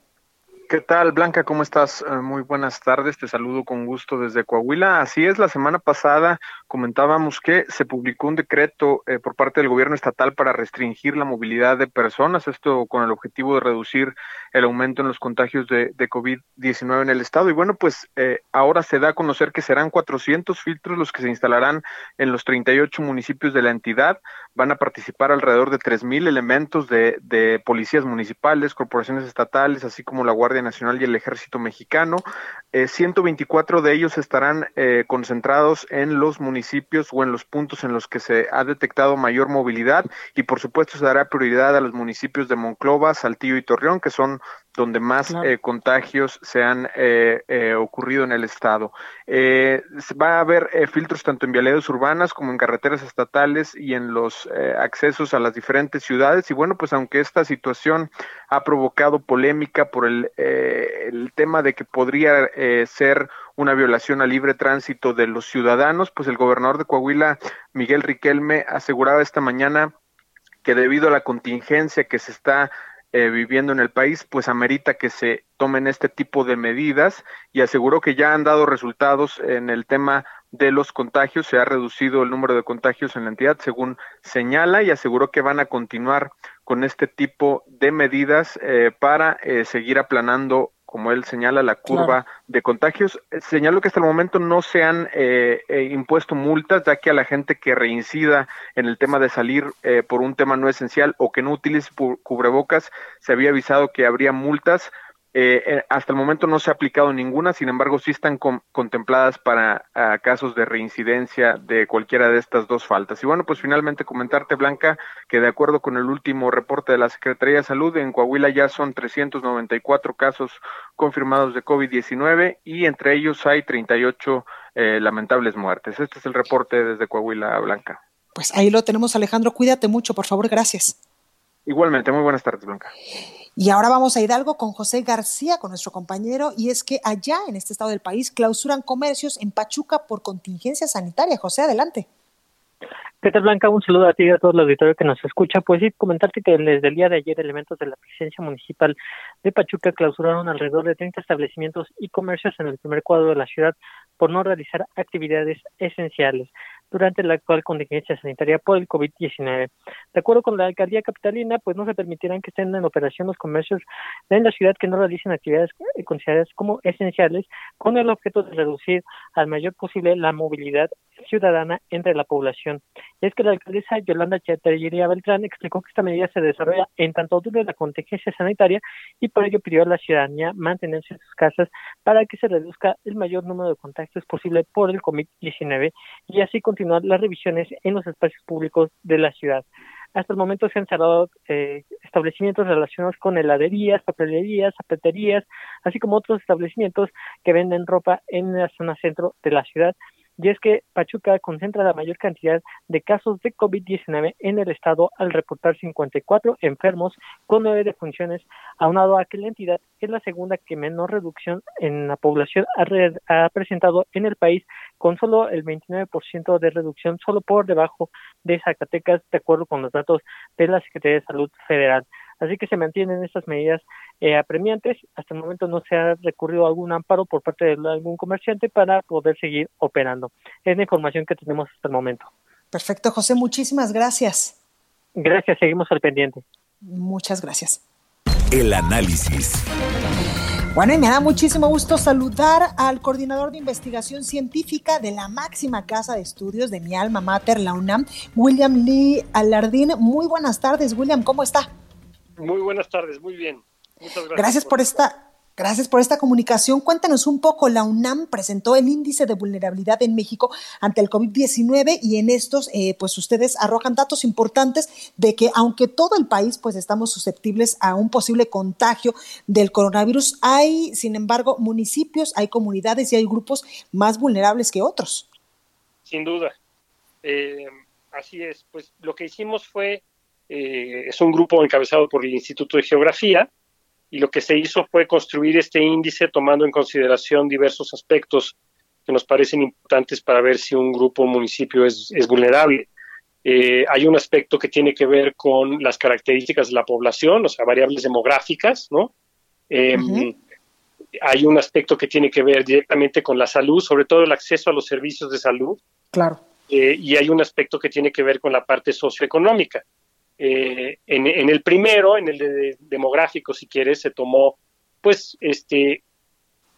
¿Qué tal, Blanca? ¿Cómo estás? Eh, muy buenas tardes, te saludo con gusto desde Coahuila. Así es, la semana pasada comentábamos que se publicó un decreto eh, por parte del gobierno estatal para restringir la movilidad de personas, esto con el objetivo de reducir el aumento en los contagios de, de COVID-19 en el estado. Y bueno, pues eh, ahora se da a conocer que serán 400 filtros los que se instalarán en los 38 municipios de la entidad. Van a participar alrededor de 3.000 elementos de, de policías municipales, corporaciones estatales, así como la Guardia Nacional y el Ejército Mexicano. Eh, 124 de ellos estarán eh, concentrados en los municipios o en los puntos en los que se ha detectado mayor movilidad y por supuesto se dará prioridad a los municipios de Monclova, Saltillo y Torreón, que son donde más eh, contagios se han eh, eh, ocurrido en el estado. Eh, va a haber eh, filtros tanto en vialidades urbanas como en carreteras estatales y en los accesos a las diferentes ciudades. Y bueno, pues aunque esta situación ha provocado polémica por el, eh, el tema de que podría ser una violación al libre tránsito de los ciudadanos, pues el gobernador de Coahuila, Miguel Riquelme, aseguraba esta mañana que debido a la contingencia que se está eh, viviendo en el país, pues amerita que se tomen este tipo de medidas y aseguró que ya han dado resultados en el tema de los contagios, se ha reducido el número de contagios en la entidad, según señala, y aseguró que van a continuar con este tipo de medidas eh, para eh, seguir aplanando como él señala, la curva claro. de contagios. Señalo que hasta el momento no se han eh, eh, impuesto multas, ya que a la gente que reincida en el tema de salir eh, por un tema no esencial o que no utilice cubrebocas, se había avisado que habría multas. Eh, eh, hasta el momento no se ha aplicado ninguna, sin embargo sí están con, contempladas para uh, casos de reincidencia de cualquiera de estas dos faltas. Y bueno, pues finalmente comentarte, Blanca, que de acuerdo con el último reporte de la Secretaría de Salud, en Coahuila ya son 394 casos confirmados de COVID-19 y entre ellos hay 38 eh, lamentables muertes. Este es el reporte desde Coahuila, Blanca. Pues ahí lo tenemos, Alejandro. Cuídate mucho, por favor. Gracias. Igualmente, muy buenas tardes, Blanca. Y ahora vamos a Hidalgo con José García, con nuestro compañero, y es que allá en este estado del país clausuran comercios en Pachuca por contingencia sanitaria. José, adelante. ¿Qué tal, Blanca? Un saludo a ti y a todo el auditorio que nos escucha. Pues sí, comentarte que desde el día de ayer elementos de la presidencia municipal de Pachuca clausuraron alrededor de 30 establecimientos y comercios en el primer cuadro de la ciudad por no realizar actividades esenciales durante la actual contingencia sanitaria por el COVID-19. De acuerdo con la alcaldía capitalina, pues no se permitirán que estén en operación los comercios en la ciudad que no realicen actividades consideradas como esenciales con el objeto de reducir al mayor posible la movilidad ciudadana entre la población. Y es que la alcaldesa Yolanda Chatería Beltrán explicó que esta medida se desarrolla en tanto dure la contingencia sanitaria y por ello pidió a la ciudadanía mantenerse en sus casas para que se reduzca el mayor número de contagios posible por el COVID-19 y así continuar las revisiones en los espacios públicos de la ciudad. Hasta el momento se han cerrado eh, establecimientos relacionados con heladerías, papelerías, zapaterías, así como otros establecimientos que venden ropa en la zona centro de la ciudad y es que Pachuca concentra la mayor cantidad de casos de COVID-19 en el estado al reportar 54 enfermos con nueve defunciones, aunado a que la entidad es la segunda que menor reducción en la población ha, ha presentado en el país, con solo el 29% de reducción, solo por debajo de Zacatecas, de acuerdo con los datos de la Secretaría de Salud Federal. Así que se mantienen estas medidas eh, apremiantes. Hasta el momento no se ha recurrido a algún amparo por parte de algún comerciante para poder seguir operando. Es la información que tenemos hasta el momento. Perfecto, José. Muchísimas gracias. Gracias, seguimos al pendiente. Muchas gracias. El análisis. Bueno, y me da muchísimo gusto saludar al coordinador de investigación científica de la máxima casa de estudios de mi alma mater, la UNAM, William Lee Alardín. Muy buenas tardes, William, ¿cómo está? Muy buenas tardes, muy bien. Muchas gracias. Gracias por, por esta. Gracias por esta comunicación. Cuéntanos un poco, la UNAM presentó el índice de vulnerabilidad en México ante el COVID-19 y en estos, eh, pues ustedes arrojan datos importantes de que aunque todo el país, pues estamos susceptibles a un posible contagio del coronavirus, hay, sin embargo, municipios, hay comunidades y hay grupos más vulnerables que otros. Sin duda. Eh, así es. Pues lo que hicimos fue eh, es un grupo encabezado por el Instituto de Geografía y lo que se hizo fue construir este índice tomando en consideración diversos aspectos que nos parecen importantes para ver si un grupo o municipio es, es vulnerable. Eh, hay un aspecto que tiene que ver con las características de la población, o sea, variables demográficas, ¿no? Eh, uh -huh. hay un aspecto que tiene que ver directamente con la salud, sobre todo el acceso a los servicios de salud. Claro. Eh, y hay un aspecto que tiene que ver con la parte socioeconómica. Eh, en, en, el primero, en el de demográfico, si quieres, se tomó, pues, este,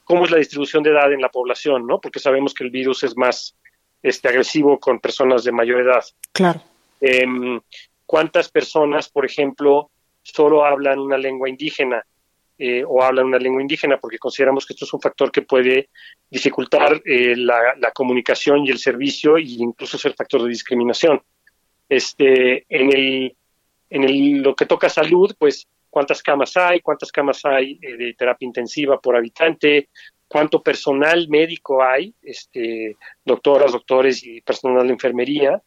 cómo es la distribución de edad en la población, ¿no? Porque sabemos que el virus es más este, agresivo con personas de mayor edad. Claro. Eh, ¿Cuántas personas, por ejemplo, solo hablan una lengua indígena eh, o hablan una lengua indígena? Porque consideramos que esto es un factor que puede dificultar eh, la, la, comunicación y el servicio e incluso ser factor de discriminación. Este, en el, en el, lo que toca salud, pues cuántas camas hay, cuántas camas hay eh, de terapia intensiva por habitante, cuánto personal médico hay, este, doctoras, doctores y personal de enfermería,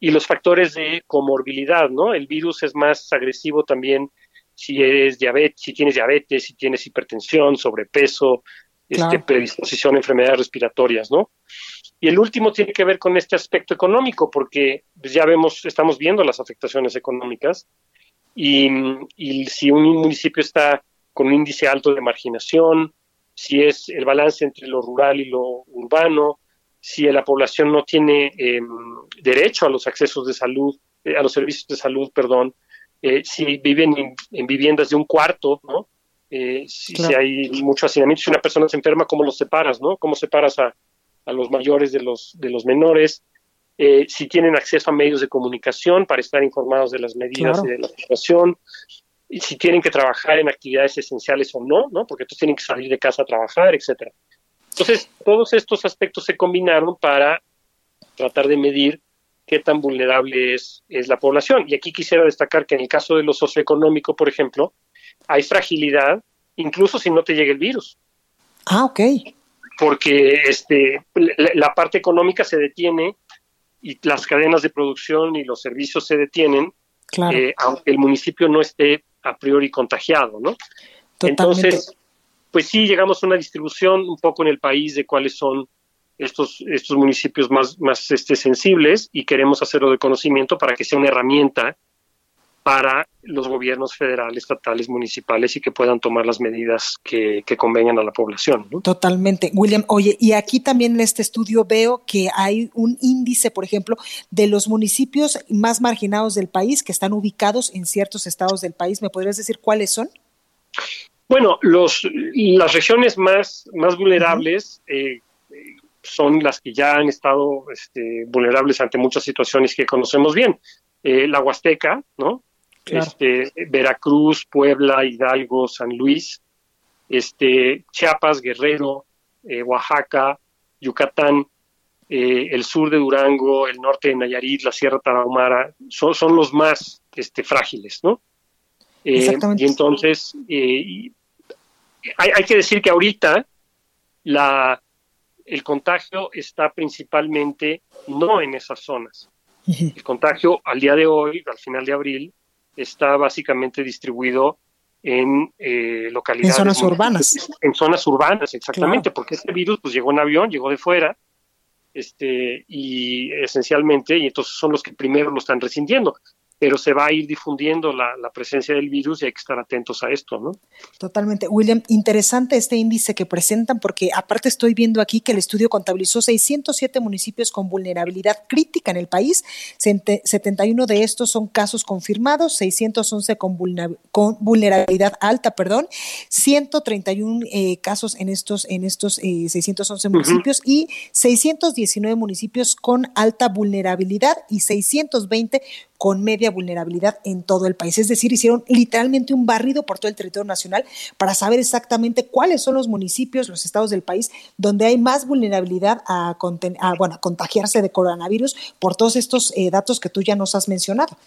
y los factores de comorbilidad, ¿no? El virus es más agresivo también si eres diabetes, si tienes diabetes, si tienes hipertensión, sobrepeso, este, claro. predisposición a enfermedades respiratorias, ¿no? Y el último tiene que ver con este aspecto económico, porque pues, ya vemos, estamos viendo las afectaciones económicas, y, y si un municipio está con un índice alto de marginación, si es el balance entre lo rural y lo urbano, si la población no tiene eh, derecho a los accesos de salud, eh, a los servicios de salud, perdón, eh, si viven en, en, viviendas de un cuarto, ¿no? Si, claro. si, hay mucho hacinamiento, si una persona se enferma, ¿cómo los separas, no? ¿Cómo separas a, a los mayores de los, de los menores? si tienen acceso a medios de comunicación para estar informados de las medidas claro. y de la situación, y si tienen que trabajar en actividades esenciales o no, ¿no? Porque entonces tienen que salir de casa a trabajar, etcétera. Entonces, todos estos aspectos se combinaron para tratar de medir qué tan vulnerable es, es, la población. Y aquí quisiera destacar que en el caso de lo socioeconómico, por ejemplo, hay fragilidad incluso si no te llega el virus. Ah, ok. Porque este, la, la parte económica se detiene y las cadenas de producción y los servicios se detienen, claro. eh, aunque el municipio no esté a priori contagiado, ¿no? Totalmente. Entonces, pues sí llegamos a una distribución un poco en el país de cuáles son estos, estos municipios más, más este, sensibles y queremos hacerlo de conocimiento para que sea una herramienta para los gobiernos federales, estatales, municipales y que puedan tomar las medidas que, que convengan a la población. ¿no? Totalmente. William, oye, y aquí también en este estudio veo que hay un índice, por ejemplo, de los municipios más marginados del país que están ubicados en ciertos estados del país. ¿Me podrías decir cuáles son? Bueno, los, las regiones más, más vulnerables uh -huh. eh, son las que ya han estado este, vulnerables ante muchas situaciones que conocemos bien. Eh, la Huasteca, ¿no? Claro. Este, Veracruz, Puebla, Hidalgo, San Luis, este, Chiapas, Guerrero, eh, Oaxaca, Yucatán, eh, el sur de Durango, el norte de Nayarit, la Sierra Tarahumara, son, son los más este, frágiles, ¿no? Eh, y entonces, hay, hay, que decir que ahorita la, el contagio está principalmente no en esas zonas. El contagio al día de hoy, al final de abril, está básicamente distribuido en eh, localidades. En zonas urbanas. En zonas urbanas, exactamente, claro. porque este virus pues llegó en avión, llegó de fuera, este, y esencialmente, y entonces son los que primero lo están resintiendo pero se va a ir difundiendo la, la, presencia del virus y hay que estar atentos a esto, ¿no? Totalmente. William, interesante este índice que presentan porque aparte estoy viendo aquí que el estudio contabilizó 607 municipios con vulnerabilidad crítica en el país, 71 de estos son casos confirmados, 611 con, con vulnerabilidad alta, perdón, 131 eh, casos en estos, en estos eh, 611 municipios uh -huh. y 619 municipios con alta vulnerabilidad y 620 con media vulnerabilidad en todo el país. Es decir, hicieron literalmente un barrido por todo el territorio nacional para saber exactamente cuáles son los municipios, los estados del país donde hay más vulnerabilidad a, bueno, contagiarse de coronavirus por todos estos eh, datos que tú ya nos has mencionado.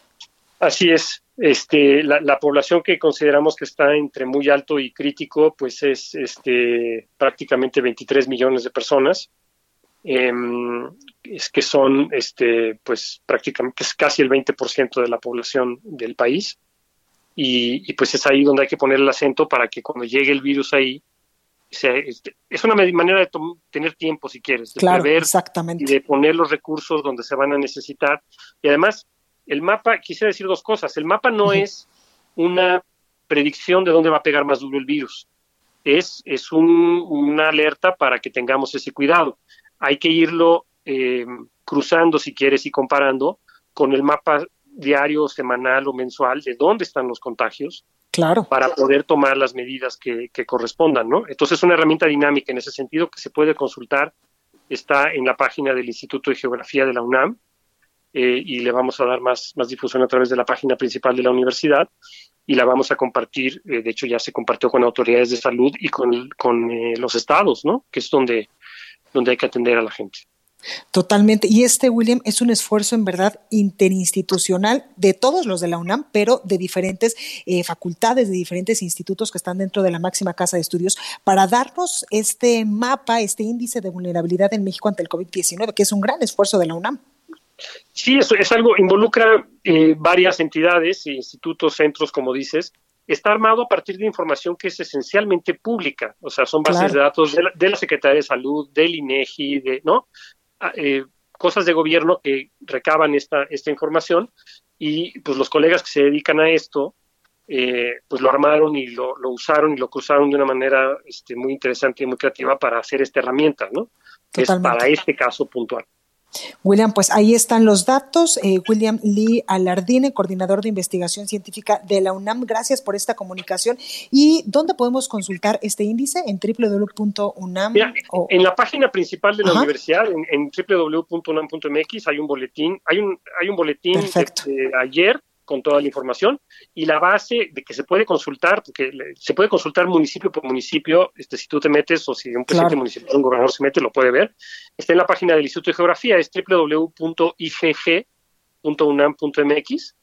Así es. Este, la, la, población que consideramos que está entre muy alto y crítico, pues es este, prácticamente 23 millones de personas. Eh, es que son este pues prácticamente es casi el 20% de la población del país y, y, pues es ahí donde hay que poner el acento para que cuando llegue el virus ahí sea, este, es una manera de tener tiempo si quieres de claro, prever exactamente. y de poner los recursos donde se van a necesitar y además el mapa quisiera decir dos cosas el mapa no uh -huh. es una predicción de dónde va a pegar más duro el virus es, es una alerta para que tengamos ese cuidado. Hay que irlo eh, cruzando, si quieres, y comparando con el mapa diario, semanal o mensual de dónde están los contagios. Claro. Para poder tomar las medidas que, que correspondan, ¿no? Entonces es una herramienta dinámica en ese sentido que se puede consultar. Está en la página del Instituto de Geografía de la UNAM eh, y le vamos a dar más, más difusión a través de la página principal de la universidad y la vamos a compartir, eh, de hecho ya se compartió con autoridades de salud y con, con eh, los estados, ¿no? Que es donde, donde hay que atender a la gente. Totalmente. Y este, William, es un esfuerzo en verdad interinstitucional de todos los de la UNAM, pero de diferentes eh, facultades, de diferentes institutos que están dentro de la máxima casa de estudios, para darnos este mapa, este índice de vulnerabilidad en México ante el COVID-19, que es un gran esfuerzo de la UNAM. Sí, eso es algo, involucra eh, varias entidades, institutos, centros, como dices, está armado a partir de información que es esencialmente pública, o sea, son bases de datos de la, de la, Secretaría de Salud, del INEGI, de, ¿no? Ah, eh, cosas de gobierno que recaban esta, esta información y pues los colegas que se dedican a esto, eh, pues lo armaron y lo, lo, usaron y lo cruzaron de una manera este, muy interesante y muy creativa para hacer esta herramienta, ¿no? Es para este caso puntual. William, pues ahí están los datos. Eh, William Lee Alardine, coordinador de investigación científica de la UNAM, gracias por esta comunicación. ¿Y dónde podemos consultar este índice? En www.unam. En la página principal de la Ajá. universidad, en, en www.unam.mx, hay un boletín, hay un, hay un boletín de, de ayer con toda la información y la base de que se puede consultar, porque se puede consultar municipio por municipio, este, si tú te metes o si un presidente claro. municipal, un gobernador se mete, lo puede ver. Está en la página del Instituto de Geografía, es www.igg.unam.mx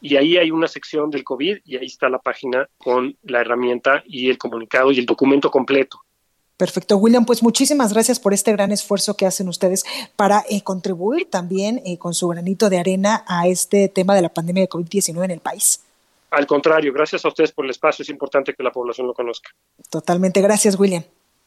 y ahí hay una sección del COVID y ahí está la página con la herramienta y el comunicado y el documento completo. Perfecto, William. Pues muchísimas gracias por este gran esfuerzo que hacen ustedes para eh, contribuir también eh, con su granito de arena a este tema de la pandemia de COVID-19 en el país. Al contrario, gracias a ustedes por el espacio. Es importante que la población lo conozca. Totalmente. Gracias, William.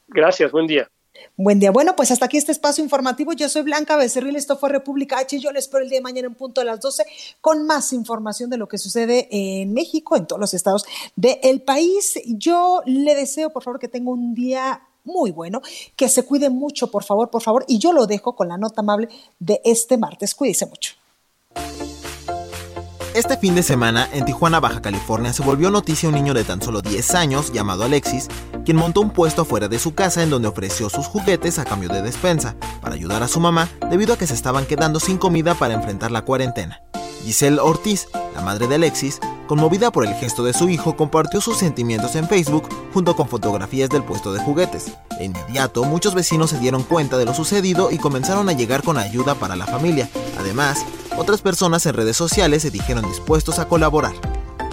Gracias. Buen día. Buen día. Bueno, pues hasta aquí este espacio informativo. Yo soy Blanca Becerril, esto fue República H. Yo les espero el día de mañana en punto a las 12 con más información de lo que sucede en México, en todos los estados del país. Yo le deseo, por favor, que tenga un día muy bueno. Que se cuide mucho, por favor, por favor. Y yo lo dejo con la nota amable de este martes. Cuídese mucho. Este fin de semana, en Tijuana, Baja California, se volvió noticia un niño de tan solo 10 años, llamado Alexis, quien montó un puesto afuera de su casa en donde ofreció sus juguetes a cambio de despensa, para ayudar a su mamá debido a que se estaban quedando sin comida para enfrentar la cuarentena. Giselle Ortiz, la madre de Alexis, conmovida por el gesto de su hijo, compartió sus sentimientos en Facebook junto con fotografías del puesto de juguetes. De inmediato, muchos vecinos se dieron cuenta de lo sucedido y comenzaron a llegar con ayuda para la familia. Además, otras personas en redes sociales se dijeron dispuestos a colaborar.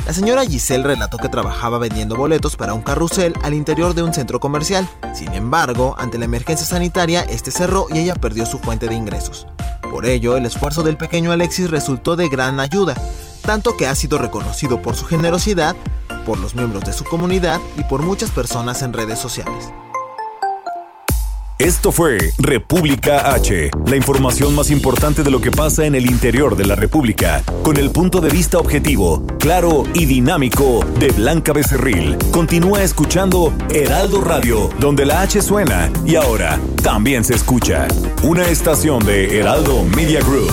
La señora Giselle relató que trabajaba vendiendo boletos para un carrusel al interior de un centro comercial. Sin embargo, ante la emergencia sanitaria, este cerró y ella perdió su fuente de ingresos. Por ello, el esfuerzo del pequeño Alexis resultó de gran ayuda, tanto que ha sido reconocido por su generosidad, por los miembros de su comunidad y por muchas personas en redes sociales. Esto fue República H, la información más importante de lo que pasa en el interior de la República, con el punto de vista objetivo, claro y dinámico de Blanca Becerril. Continúa escuchando Heraldo Radio, donde la H suena y ahora también se escucha. Una estación de Heraldo Media Group.